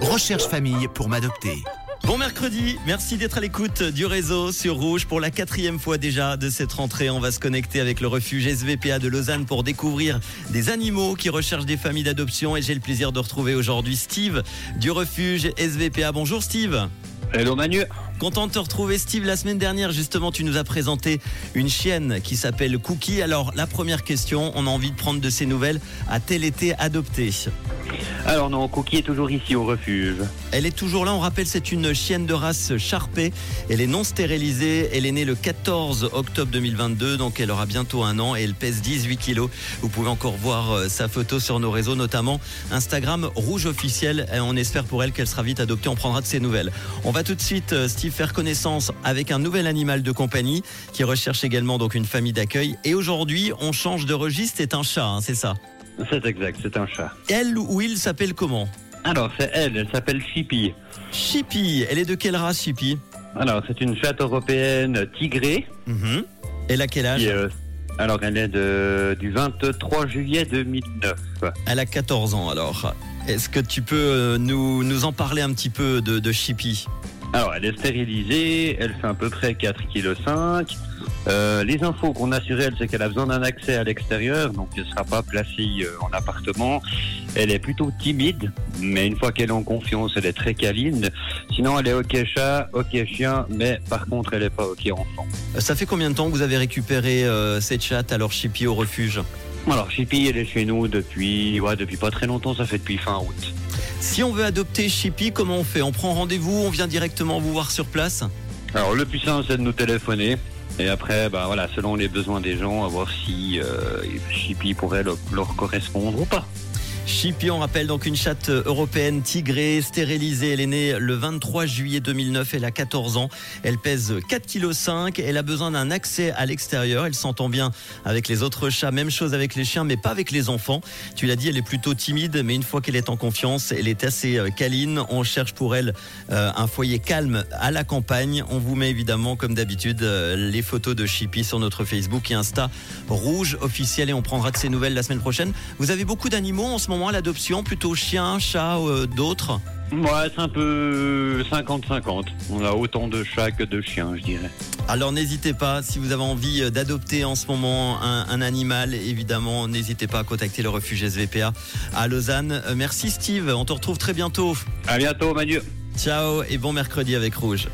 Recherche famille pour m'adopter. Bon mercredi, merci d'être à l'écoute du réseau sur Rouge pour la quatrième fois déjà de cette rentrée. On va se connecter avec le refuge SVPA de Lausanne pour découvrir des animaux qui recherchent des familles d'adoption et j'ai le plaisir de retrouver aujourd'hui Steve du refuge SVPA. Bonjour Steve. Hello Manu. Content de te retrouver Steve. La semaine dernière, justement, tu nous as présenté une chienne qui s'appelle Cookie. Alors, la première question, on a envie de prendre de ses nouvelles. A-t-elle été adoptée? Alors non, Cookie est toujours ici au refuge. Elle est toujours là. On rappelle, c'est une chienne de race charpée. Elle est non stérilisée. Elle est née le 14 octobre 2022, donc elle aura bientôt un an et elle pèse 18 kilos. Vous pouvez encore voir euh, sa photo sur nos réseaux, notamment Instagram Rouge officiel. Et on espère pour elle qu'elle sera vite adoptée. On prendra de ses nouvelles. On va tout de suite, euh, Steve, faire connaissance avec un nouvel animal de compagnie qui recherche également donc une famille d'accueil. Et aujourd'hui, on change de registre. C'est un chat, hein, c'est ça? C'est exact, c'est un chat. Elle ou il s'appelle comment Alors c'est elle, elle s'appelle Chippy. Chippy. Elle est de quelle race, Chippy Alors c'est une chatte européenne tigrée. Mhm. Elle a quel âge qui, euh, alors elle est de, du 23 juillet 2009. Elle a 14 ans alors. Est-ce que tu peux euh, nous, nous en parler un petit peu de, de Chippy Alors elle est stérilisée, elle fait à peu près 4,5 kg. Euh, les infos qu'on a sur elle, c'est qu'elle a besoin d'un accès à l'extérieur, donc elle ne sera pas placée euh, en appartement. Elle est plutôt timide, mais une fois qu'elle est en confiance, elle est très câline. Sinon, elle est ok chat, ok chien, mais par contre, elle est pas ok enfant. Ça fait combien de temps que vous avez récupéré euh, cette chatte alors Chippy au refuge? Alors, Chippy, elle est chez nous depuis, ouais, depuis pas très longtemps, ça fait depuis fin août. Si on veut adopter Chippy, comment on fait? On prend rendez-vous, on vient directement vous voir sur place? Alors, le plus simple, c'est de nous téléphoner. Et après, bah voilà, selon les besoins des gens, à voir si euh, Chippy pourrait leur, leur correspondre ou pas. Chippy, on rappelle donc une chatte européenne tigrée, stérilisée. Elle est née le 23 juillet 2009. Elle a 14 ans. Elle pèse 4,5 kg. Elle a besoin d'un accès à l'extérieur. Elle s'entend bien avec les autres chats. Même chose avec les chiens, mais pas avec les enfants. Tu l'as dit, elle est plutôt timide, mais une fois qu'elle est en confiance, elle est assez euh, câline. On cherche pour elle euh, un foyer calme à la campagne. On vous met évidemment, comme d'habitude, euh, les photos de Chippy sur notre Facebook et Insta rouge officiel et on prendra de ces nouvelles la semaine prochaine. Vous avez beaucoup d'animaux en ce moment l'adoption, plutôt chiens, chats, euh, d'autres Ouais, c'est un peu 50-50. On a autant de chats que de chiens, je dirais. Alors n'hésitez pas, si vous avez envie d'adopter en ce moment un, un animal, évidemment, n'hésitez pas à contacter le refuge SVPA à Lausanne. Euh, Merci Steve, on te retrouve très bientôt. À bientôt, Manu. Ciao et bon mercredi avec Rouge.